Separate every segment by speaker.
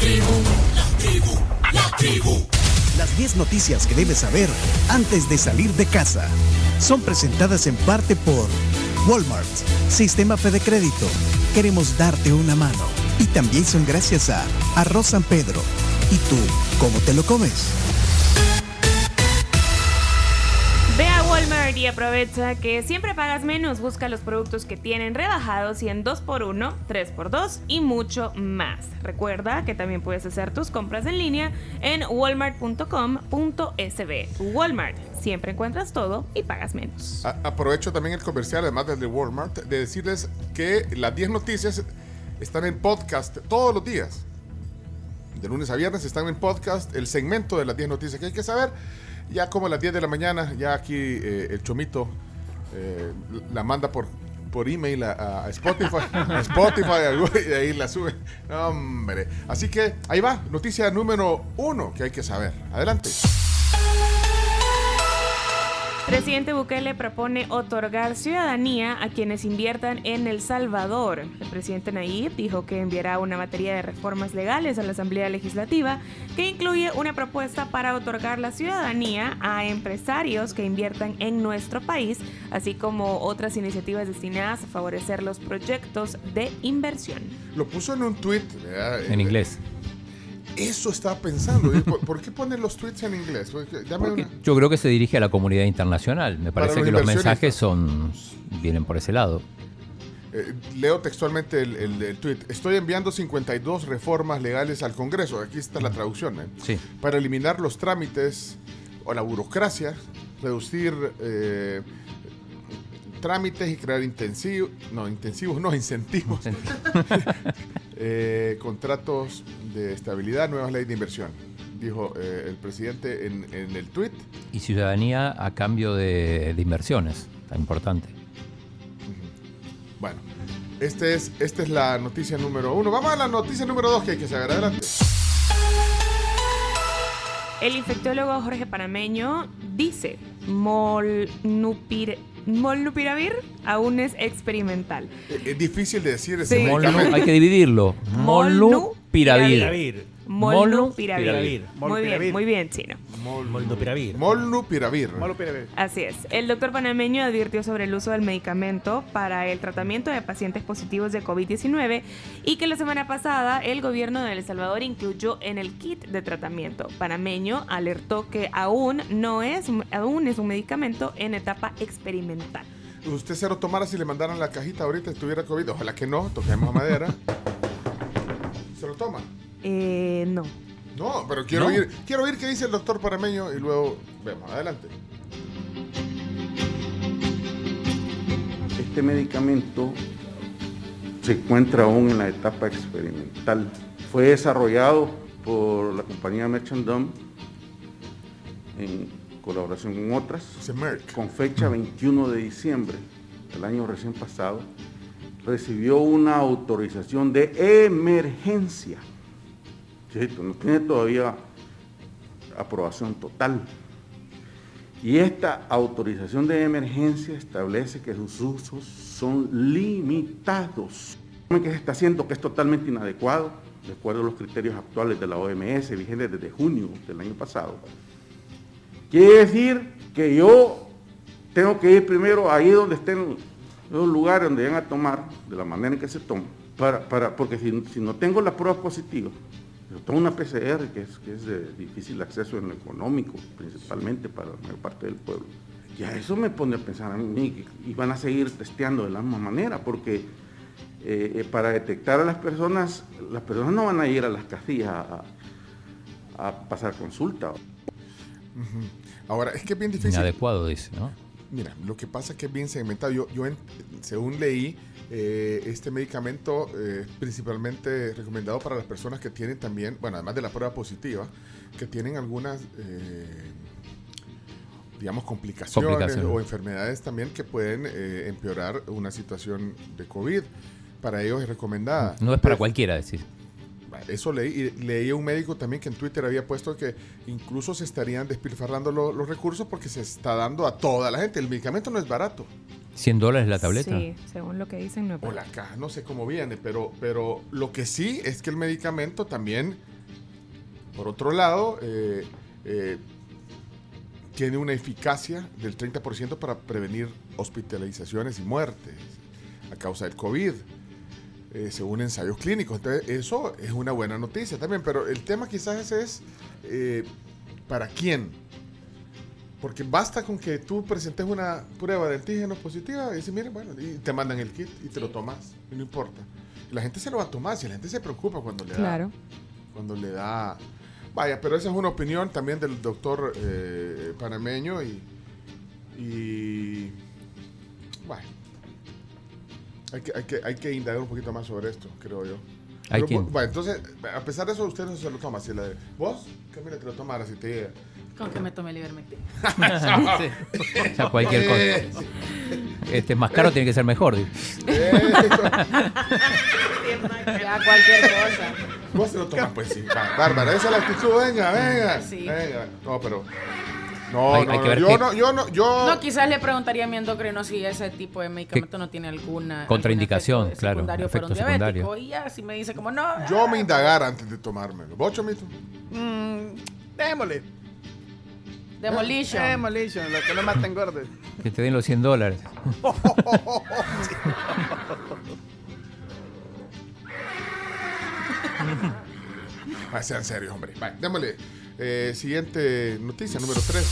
Speaker 1: tribu, la tribu, la tribu. Las 10 noticias que debes saber antes de salir de casa son presentadas en parte por Walmart, Sistema Fede Crédito. Queremos darte una mano. Y también son gracias a Arroz San Pedro. ¿Y tú, cómo te lo comes?
Speaker 2: Y aprovecha que siempre pagas menos. Busca los productos que tienen rebajados y en 2x1, 3x2 y mucho más. Recuerda que también puedes hacer tus compras en línea en walmart.com.sb. Walmart, siempre encuentras todo y pagas menos.
Speaker 3: Aprovecho también el comercial, además del de Walmart, de decirles que las 10 noticias están en podcast todos los días. De lunes a viernes están en podcast el segmento de las 10 noticias que hay que saber. Ya como a las 10 de la mañana, ya aquí eh, el Chomito eh, la manda por, por email a, Spotify, a Spotify y ahí la sube. Hombre. Así que ahí va, noticia número uno que hay que saber. Adelante.
Speaker 2: Presidente Bukele propone otorgar ciudadanía a quienes inviertan en El Salvador. El presidente Nayib dijo que enviará una batería de reformas legales a la Asamblea Legislativa que incluye una propuesta para otorgar la ciudadanía a empresarios que inviertan en nuestro país, así como otras iniciativas destinadas a favorecer los proyectos de inversión.
Speaker 3: Lo puso en un tweet. ¿verdad?
Speaker 4: En inglés.
Speaker 3: Eso estaba pensando. ¿y ¿Por, por qué ponen los tweets en inglés? Dame una-
Speaker 4: yo creo que se dirige a la comunidad internacional. Me parece
Speaker 3: los
Speaker 4: que los mensajes son vienen por ese lado.
Speaker 3: eh, leo textualmente el, el- el tweet. Estoy enviando 52 reformas legales al Congreso. Aquí está la traducción. ¿eh?
Speaker 4: Sí.
Speaker 3: Para eliminar los trámites o la burocracia, reducir eh, trámites y crear intensivos, no, intensivos, no, incentivos, eh, contratos de estabilidad, nuevas leyes de inversión, dijo eh, el presidente en, en el tweet.
Speaker 4: Y ciudadanía a cambio de, de inversiones. Tan importante.
Speaker 3: Bueno, este es, esta es la noticia número uno. Vamos a la noticia número dos que hay que saber. Adelante.
Speaker 2: El infectólogo Jorge Panameño dice, molnupir, molnupiravir aún es experimental.
Speaker 3: Eh, Es difícil de decir ese
Speaker 2: Sí.
Speaker 4: Molnu-
Speaker 3: medicamento.
Speaker 4: hay que dividirlo. Molnupiravir.
Speaker 5: Molnupiravir.
Speaker 2: Molnupiravir. Muy bien,
Speaker 5: Molnupiravir.
Speaker 2: muy bien, chino.
Speaker 5: Molnupiravir.
Speaker 3: Molnupiravir.
Speaker 2: Así es. El doctor panameño advirtió sobre el uso del medicamento para el tratamiento de pacientes positivos de COVID-19 y que la semana pasada el gobierno de El Salvador incluyó en el kit de tratamiento. Panameño alertó que aún no es, aún es un medicamento en etapa experimental.
Speaker 3: Usted se lo tomara si le mandaran la cajita ahorita, estuviera COVID. Ojalá que no, toquemos a madera. ¿Se lo toma?
Speaker 2: Eh, no.
Speaker 3: No, pero quiero,
Speaker 4: No.
Speaker 3: oír, quiero oír qué dice el doctor Parameño y luego vemos. Adelante.
Speaker 6: Este medicamento se encuentra aún en la etapa experimental. Fue desarrollado por la compañía Merchant Dumb en colaboración con otras, con fecha 21 de diciembre del año recién pasado. Recibió una autorización de emergencia. No tiene todavía aprobación total. Y esta autorización de emergencia establece que sus usos son limitados. que se está haciendo que es totalmente inadecuado, de acuerdo a los criterios actuales de la OMS, vigentes desde junio del año pasado. Quiere decir que yo tengo que ir primero ahí donde estén los lugares donde van a tomar, de la manera en que se toma, para, para, porque si, si no tengo la prueba positiva, tomo una PCR que es, que es de difícil acceso en lo económico, principalmente para la mayor parte del pueblo. Ya eso me pone a pensar a mí y van a seguir testeando de la misma manera, porque eh, eh, para detectar a las personas, las personas no van a ir a las casillas a, a pasar consulta.
Speaker 3: Ahora, es que es bien difícil.
Speaker 4: Inadecuado, dice, ¿no?
Speaker 3: Mira, lo que pasa es que es bien segmentado. Yo, yo en- según leí, eh, este medicamento eh, principalmente recomendado para las personas que tienen también, bueno, además de la prueba positiva, que tienen algunas, eh, digamos, complicaciones,
Speaker 4: Complicaciones.
Speaker 3: o enfermedades también que pueden eh, empeorar una situación de COVID. Para ellos es recomendada.
Speaker 4: No es para
Speaker 3: Pero-
Speaker 4: cualquiera decir.
Speaker 3: Eso leí, y leí a un médico también que en Twitter había puesto que incluso se estarían despilfarrando lo- los recursos porque se está dando a toda la gente. El medicamento no es barato.
Speaker 4: ¿100 dólares la tableta?
Speaker 2: Sí, según lo que dicen, no es
Speaker 3: O la caja, no sé cómo viene, pero, pero lo que sí es que el medicamento también, por otro lado, eh, eh, tiene una eficacia del 30% para prevenir hospitalizaciones y muertes a causa del COVID, eh, según ensayos clínicos. Entonces, eso es una buena noticia también, pero el tema quizás es eh, para quién. Porque basta con que tú presentes una prueba de antígenos positiva y dices, miren, bueno, y te mandan el kit y te lo tomas, y no importa. Y la gente se lo va a tomar, si la gente se preocupa cuando le da
Speaker 2: Claro.
Speaker 3: cuando le da... Vaya, pero esa es una opinión también del doctor eh, panameño y... y bueno, hay que, hay, que, hay que indagar un poquito más sobre esto, creo yo. Pero, vaya, entonces, a pesar de eso, usted no se lo toma. Si la de, ¿Vos? Camila, te lo tomaras si te llega.
Speaker 5: Con que me tome el Ivermectin.
Speaker 4: Sí. O sea, cualquier
Speaker 3: Eh,
Speaker 4: cosa. Este es más caro, tiene que ser mejor. digo.
Speaker 3: eh,
Speaker 5: Ya cualquier cosa.
Speaker 3: Vos te lo tomas, pues sí. Bárbara, esa es la actitud, venga, venga.
Speaker 5: Sí.
Speaker 3: Venga. No, pero... No,
Speaker 4: Hay-
Speaker 3: no,
Speaker 4: hay que
Speaker 3: no,
Speaker 4: ver
Speaker 3: yo
Speaker 4: qué-
Speaker 3: no, yo no, yo...
Speaker 5: No, quizás le preguntaría a mi endocrino si ese tipo de medicamento no tiene alguna
Speaker 4: Contraindicación,
Speaker 5: algún efecto
Speaker 4: claro,
Speaker 5: secundario para un diabético. Y ya si me dice como no,
Speaker 3: Yo me indagara antes de tomármelo. ¿Vos, Chomito?
Speaker 7: Mm, démosle.
Speaker 5: demolition.
Speaker 7: Demolition, lo que no mata engorde.
Speaker 4: Que te den los 100 dólares.
Speaker 3: Ah, sean serios, hombre. Vale, démosle. Eh, siguiente noticia, número 3.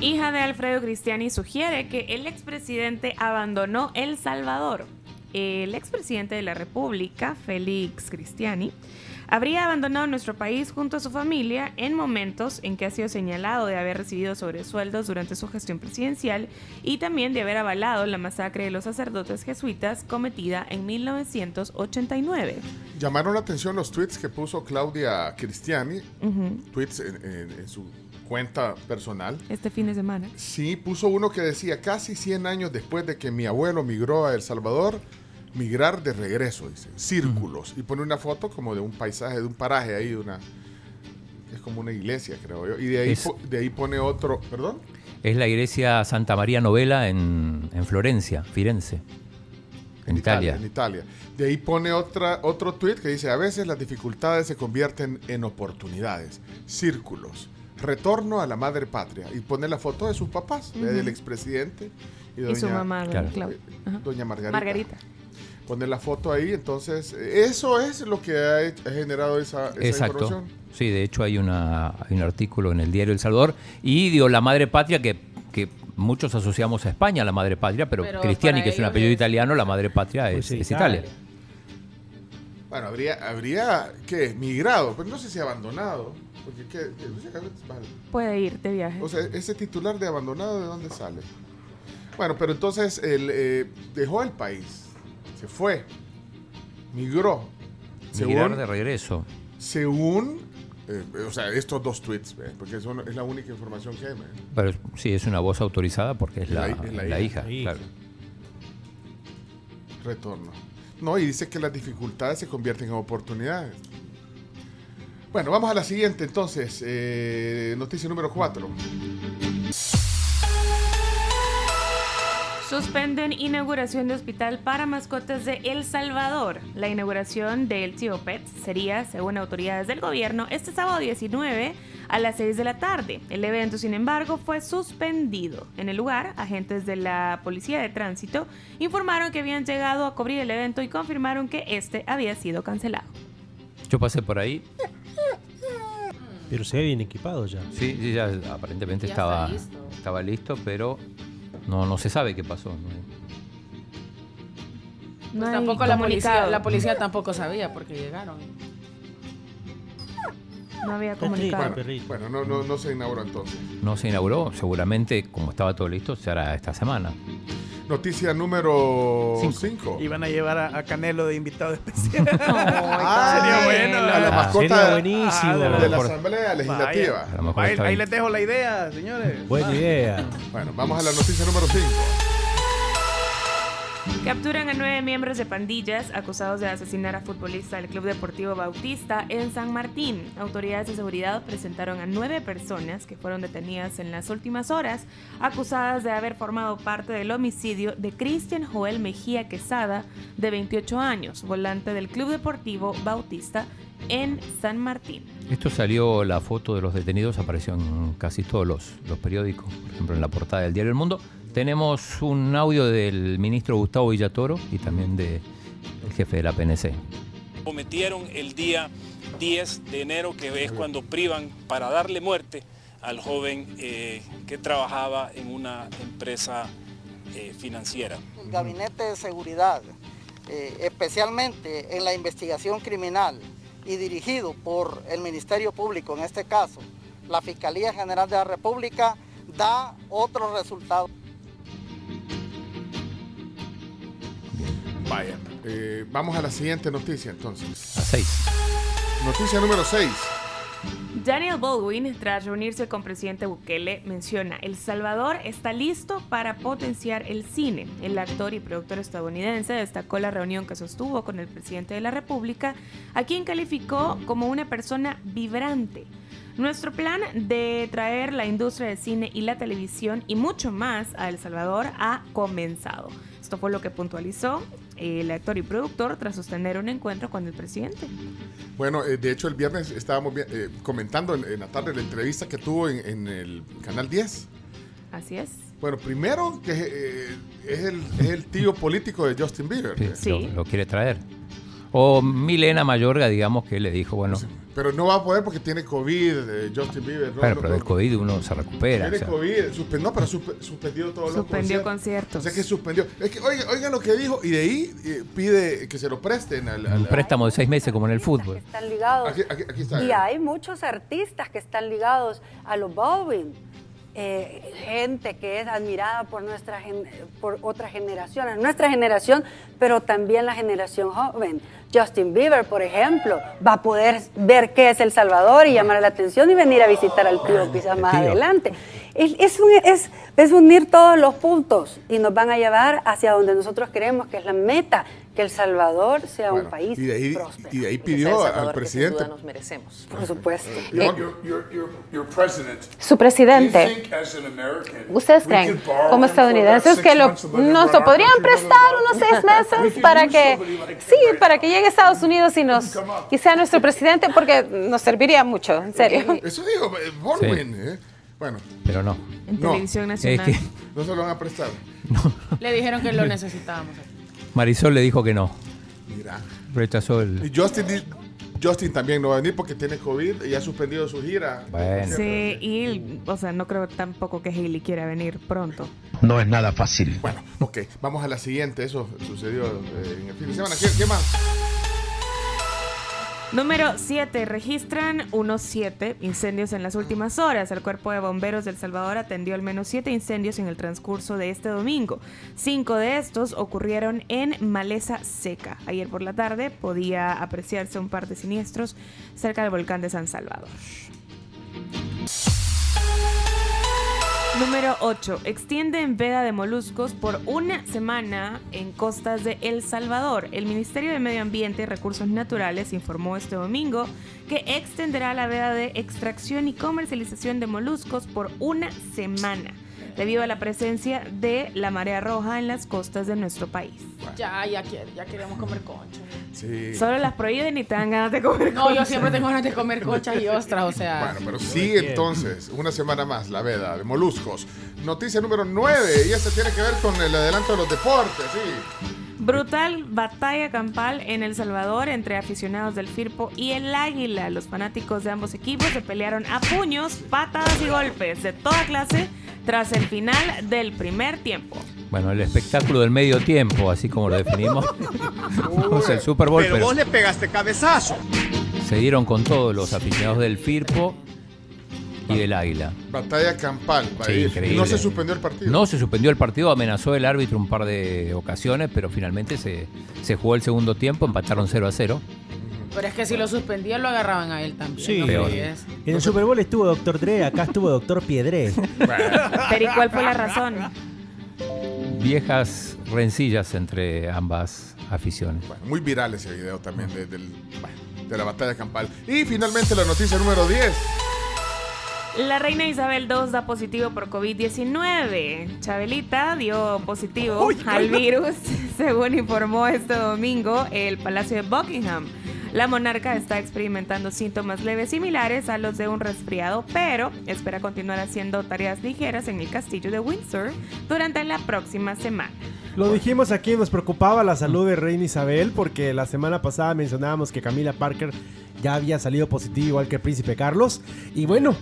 Speaker 2: Hija de Alfredo Cristiani sugiere que el expresidente abandonó El Salvador. El expresidente de la República, Félix Cristiani, habría abandonado nuestro país junto a su familia en momentos en que ha sido señalado de haber recibido sobresueldos durante su gestión presidencial y también de haber avalado la masacre de los sacerdotes jesuitas cometida en 1989.
Speaker 3: Llamaron la atención los tweets que puso Claudia Cristiani, tweets en, en- en su cuenta personal.
Speaker 2: Este fin de semana.
Speaker 3: Sí, puso uno que decía, casi 100 años después de que mi abuelo migró a El Salvador, migrar de regreso, dice, círculos. Y pone una foto como de un paisaje, de un paraje ahí, de una... Es como una iglesia, creo yo. Y de ahí,
Speaker 4: Es-
Speaker 3: po- de ahí pone otro, perdón.
Speaker 4: Es la iglesia Santa María Novela en, en Florencia, Firenze, en, Italia.
Speaker 3: En Italia. De ahí pone otra, otro tweet que dice, a veces las dificultades se convierten en oportunidades, círculos, retorno a la madre patria. Y pone la foto de sus papás, de- del expresidente y,
Speaker 2: Y su
Speaker 3: doña-
Speaker 2: mamá, doña
Speaker 4: Claro.
Speaker 3: Doña Margarita.
Speaker 2: Margarita.
Speaker 3: Pone la foto ahí, entonces, eso es lo que ha, generado esa, esa
Speaker 4: Exacto.
Speaker 3: información.
Speaker 4: Sí, de hecho hay, una, hay un artículo en el diario El Salvador. Y digo, la madre patria que, que muchos asociamos a España, la madre patria, pero,
Speaker 5: Pero
Speaker 4: Cristiani, que es un apellido
Speaker 5: es-
Speaker 4: italiano, la madre patria es,
Speaker 8: Pues sí,
Speaker 4: es
Speaker 8: Italia.
Speaker 4: Italia.
Speaker 3: Bueno, habría, habría ¿qué? Migrado, pero no sé si abandonado. Porque, ¿qué? Sé, vale.
Speaker 2: Puede ir de viaje.
Speaker 3: O sea, ese titular de abandonado, ¿de dónde sale? Bueno, pero entonces él eh, dejó el país, se fue, migró.
Speaker 4: Migrar
Speaker 3: Según,
Speaker 4: de regreso.
Speaker 3: según eh, o sea, estos dos tweets, porque son- es la única información que hay.
Speaker 4: Pero sí, es una voz autorizada porque es la,
Speaker 3: La- es la
Speaker 4: la
Speaker 3: hija.
Speaker 4: hija.
Speaker 8: La hija.
Speaker 4: claro.
Speaker 3: Retorno. No, y dice que las dificultades se convierten en oportunidades. Bueno, vamos a la siguiente entonces. eh, noticia número 4.
Speaker 2: Suspenden inauguración de hospital para mascotas de El Salvador. La inauguración del Tío Pet sería, según autoridades del gobierno, este sábado 19 a las 6 de la tarde. El evento, sin embargo, fue suspendido. En el lugar, agentes de la Policía de Tránsito informaron que habían llegado a cubrir el evento y confirmaron que este había sido cancelado.
Speaker 4: Yo pasé por ahí.
Speaker 8: Pero se ve bien equipado ya.
Speaker 4: Sí, sí, ya aparentemente
Speaker 5: Ya
Speaker 4: estaba,
Speaker 5: listo.
Speaker 4: estaba listo, pero no, no se sabe qué pasó. ¿no?
Speaker 5: Pues tampoco la policía, la policía tampoco sabía porque llegaron.
Speaker 2: No había comunicado.
Speaker 3: Bueno,
Speaker 8: perrito.
Speaker 3: bueno no, no, no se inauguró entonces.
Speaker 4: No se inauguró, seguramente como estaba todo listo, se hará esta semana.
Speaker 3: Noticia número
Speaker 4: Cinco.
Speaker 3: 5.
Speaker 7: Iban a llevar a, a Canelo de invitado especial.
Speaker 3: Ah,
Speaker 7: sería bueno.
Speaker 3: A la mascota
Speaker 8: buenísimo.
Speaker 7: Ah, de
Speaker 3: de la
Speaker 4: Por-
Speaker 3: Asamblea Legislativa.
Speaker 7: Ahí, les dejo la idea, señores.
Speaker 8: Buena idea.
Speaker 3: Bueno, vamos a la noticia número 5.
Speaker 2: Capturan a nueve miembros de pandillas acusados de asesinar a futbolista del Club Deportivo Bautista en San Martín. Autoridades de seguridad presentaron a nueve personas que fueron detenidas en las últimas horas, acusadas de haber formado parte del homicidio de Cristian Joel Mejía Quesada, de 28 años, volante del Club Deportivo Bautista en San Martín.
Speaker 4: Esto salió, la foto de los detenidos apareció en casi todos los, los periódicos, por ejemplo en la portada del diario El Mundo. Tenemos un audio del ministro Gustavo Villatoro y también del jefe de la PNC.
Speaker 9: Cometieron el día 10 de enero, que es cuando privan para darle muerte al joven eh, que trabajaba en una empresa eh, financiera.
Speaker 10: El Gabinete de Seguridad, eh, especialmente en la investigación criminal y dirigido por el Ministerio Público, en este caso, la Fiscalía General de la República, da otro resultado.
Speaker 3: Vaya. eh, vamos a la siguiente noticia entonces.
Speaker 4: A seis.
Speaker 3: Noticia número 6.
Speaker 2: Daniel Baldwin, tras reunirse con presidente Bukele, menciona, El Salvador está listo para potenciar el cine. El actor y productor estadounidense destacó la reunión que sostuvo con el presidente de la República, a quien calificó como una persona vibrante. Nuestro plan de traer la industria del cine y la televisión y mucho más a El Salvador ha comenzado. Esto fue lo que puntualizó el actor y productor tras sostener un encuentro con el presidente.
Speaker 3: Bueno, eh, de hecho el viernes estábamos eh, comentando en, en la tarde la entrevista que tuvo en, en el Canal 10.
Speaker 2: Así es.
Speaker 3: Bueno, primero que eh, es, el, es el tío político de Justin Bieber.
Speaker 4: Sí,
Speaker 2: Sí.
Speaker 4: Lo, lo quiere traer. O Milena Mayorga, digamos, que le dijo, bueno,
Speaker 3: Pero no va a poder porque tiene COVID, eh, Justin Bieber. No,
Speaker 4: pero del COVID uno se recupera. o
Speaker 3: Tiene
Speaker 4: sea.
Speaker 3: COVID, suspe- no, pero suspe- suspendió todos los
Speaker 2: Suspendió
Speaker 3: conciertos.
Speaker 2: conciertos.
Speaker 3: O sea que suspendió. Es que oigan, oigan lo que dijo y de ahí eh, pide que se lo presten al. al-
Speaker 4: Un préstamo de seis meses como en el fútbol.
Speaker 11: Están ligados.
Speaker 3: Aquí, aquí- aquí está.
Speaker 11: Y hay muchos artistas que están ligados a los Baldwin. Eh, gente que es admirada por nuestra gen- por otras generaciones, nuestra generación, pero también la generación joven. Justin Bieber, por ejemplo, va a poder ver qué es El Salvador y llamar la atención y venir a visitar al tío quizás más adelante. Es, es, un- es- es unir todos los puntos y nos van a llevar hacia donde nosotros queremos que es la meta, que El Salvador sea
Speaker 3: Bueno,
Speaker 11: un país
Speaker 3: y de ahí,
Speaker 11: próspero.
Speaker 3: y de ahí pidió al presidente.
Speaker 11: merecemos. Por supuesto.
Speaker 3: Yo-
Speaker 12: Su presidente. ¿Ustedes creen, como estadounidenses, que lo, nos lo podrían prestar unos seis meses para que, sí, para que llegue a Estados Unidos y nos y sea nuestro presidente? Porque nos serviría mucho, en serio.
Speaker 3: Eso dijo eh, Baldwin. ¿eh? Bueno,
Speaker 4: Pero no.
Speaker 2: En
Speaker 3: No,
Speaker 2: televisión
Speaker 4: Es
Speaker 2: nacional.
Speaker 4: que
Speaker 3: no se lo van a prestar.
Speaker 5: Le dijeron que lo necesitábamos.
Speaker 4: Marisol le dijo que no.
Speaker 3: Mira.
Speaker 4: Rechazó el.
Speaker 3: Y Justin, di- Justin también no va a venir porque tiene COVID y ha suspendido su gira.
Speaker 4: Bueno.
Speaker 2: Sí, y, o sea, no creo tampoco que Hailey quiera venir pronto.
Speaker 13: No es nada fácil.
Speaker 3: Bueno, ok, vamos a la siguiente. Eso sucedió eh, en el fin de semana. ¿Qué, qué más?
Speaker 2: Número 7. Registran unos 7 incendios en las últimas horas. El Cuerpo de Bomberos del Salvador atendió al menos 7 incendios en el transcurso de este domingo. Cinco de estos ocurrieron en maleza seca. Ayer por la tarde podía apreciarse un par de siniestros cerca del volcán de San Salvador. Número 8. Extienden veda de moluscos por una semana en costas de El Salvador. El Ministerio de Medio Ambiente y Recursos Naturales informó este domingo que extenderá la veda de extracción y comercialización de moluscos por una semana, debido a la presencia de la marea roja en las costas de nuestro país.
Speaker 5: Ya, ya, quiere, ya queremos comer concha.
Speaker 3: Sí.
Speaker 2: Solo las prohíben y te dan ganas de comer
Speaker 5: No, yo
Speaker 2: concha.
Speaker 5: siempre tengo ganas de comer conchas y ostras, o sea.
Speaker 3: Bueno, pero sigue entonces una semana más la veda de moluscos. Noticia número 9 y esta tiene que ver con el adelanto de los deportes, sí.
Speaker 2: Brutal batalla campal en El Salvador entre aficionados del Firpo y el Águila. Los fanáticos de ambos equipos se pelearon a puños, patadas y golpes de toda clase tras el final del primer tiempo.
Speaker 4: Bueno, el espectáculo del medio tiempo, así como lo definimos. Vamos al Super Bowl.
Speaker 14: Pero vos le pegaste cabezazo.
Speaker 4: se dieron con todos los aficionados del Firpo y del Águila.
Speaker 3: Batalla campal.
Speaker 4: Sí,
Speaker 3: Y
Speaker 4: increíble.
Speaker 3: no se suspendió el partido.
Speaker 4: No se suspendió el partido, amenazó el árbitro un par de ocasiones, pero finalmente se, se jugó el segundo tiempo, empataron 0 a 0.
Speaker 5: Pero es que si lo suspendían, lo agarraban a él también.
Speaker 8: Sí.
Speaker 5: ¿no?
Speaker 4: Peor.
Speaker 5: Sí, es.
Speaker 8: En el Super Bowl estuvo Doctor Dre, acá estuvo Doctor Piedré.
Speaker 2: Pero ¿y cuál fue la razón?
Speaker 4: viejas rencillas entre ambas aficiones.
Speaker 3: Bueno, muy viral ese video también de, de la batalla campal. Y finalmente la noticia número 10.
Speaker 2: La reina Isabel II da positivo por COVID-19. Chabelita dio positivo al virus, según informó este domingo el Palacio de Buckingham. La monarca está experimentando síntomas leves similares a los de un resfriado, pero espera continuar haciendo tareas ligeras en el castillo de Windsor durante la próxima semana.
Speaker 13: Lo dijimos aquí, nos preocupaba la salud de Reina Isabel porque la semana pasada mencionábamos que Camila Parker ya había salido positivo igual que el príncipe Carlos. Y bueno,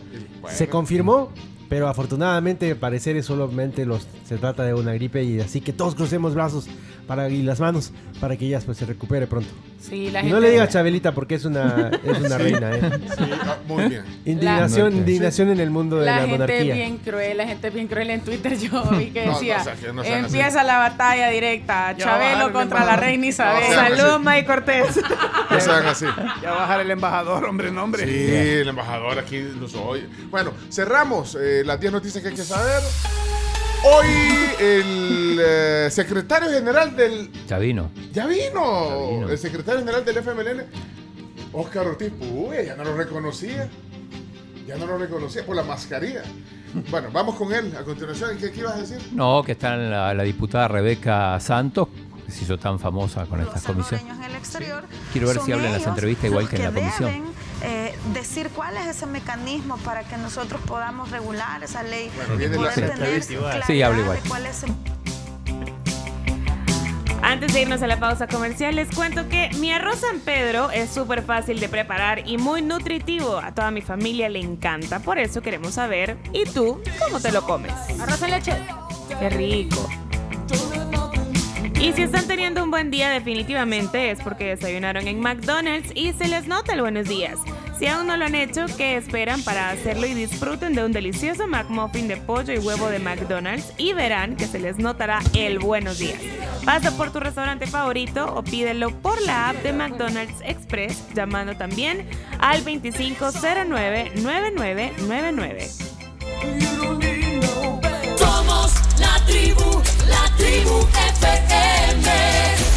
Speaker 13: se confirmó, pero afortunadamente, parecer es solamente los, se trata de una gripe y así que todos crucemos brazos para, y las manos para que ella pues, se recupere pronto.
Speaker 5: Sí, la
Speaker 13: y no le diga a Chabelita porque es una, es una reina. ¿eh?
Speaker 3: Sí, muy bien.
Speaker 13: Indignación, indignación en el mundo de la, monarquía.
Speaker 5: La gente bien cruel, la gente bien cruel en Twitter. Yo vi que decía, empieza la batalla directa, Chabelo contra la reina Isabel.
Speaker 2: Saludos, May Cortés.
Speaker 3: Ya sean así.
Speaker 7: Ya bajar el embajador, hombre, nombre.
Speaker 3: Sí, el embajador aquí lo soy. Bueno, cerramos eh, las 10 noticias que hay que saber. Hoy el eh, secretario general del...
Speaker 4: Ya vino.
Speaker 3: Ya vino. El secretario general del FMLN, Oscar Ortiz Uy, ya no lo reconocía. Ya no lo reconocía por la mascarilla. Bueno, vamos con él a continuación. ¿Qué, qué ibas a decir?
Speaker 4: No, que está la, la diputada Rebeca Santos, que se hizo tan famosa con estas comisiones. Quiero ver si habla en las entrevistas igual que en la comisión.
Speaker 15: Decir cuál es ese mecanismo para que nosotros podamos regular esa ley
Speaker 3: y poder tener
Speaker 4: sí, habla igual.
Speaker 15: cuál es
Speaker 2: Antes de irnos a la pausa comercial, les cuento que mi arroz San Pedro es súper fácil de preparar y muy nutritivo. A toda mi familia le encanta, por eso queremos saber, ¿y tú cómo te lo comes?
Speaker 5: Arroz en leche.
Speaker 2: Qué rico. Y si están teniendo un buen día, definitivamente es porque desayunaron en McDonald's y se les nota el buenos días. Si aún no lo han hecho, ¿qué esperan para hacerlo y disfruten de un delicioso McMuffin de pollo y huevo de McDonald's y verán que se les notará el buenos días. Pasa por tu restaurante favorito o pídelo por la app de McDonald's Express llamando también al 2509-9999. Somos la tribu, la tribu FM.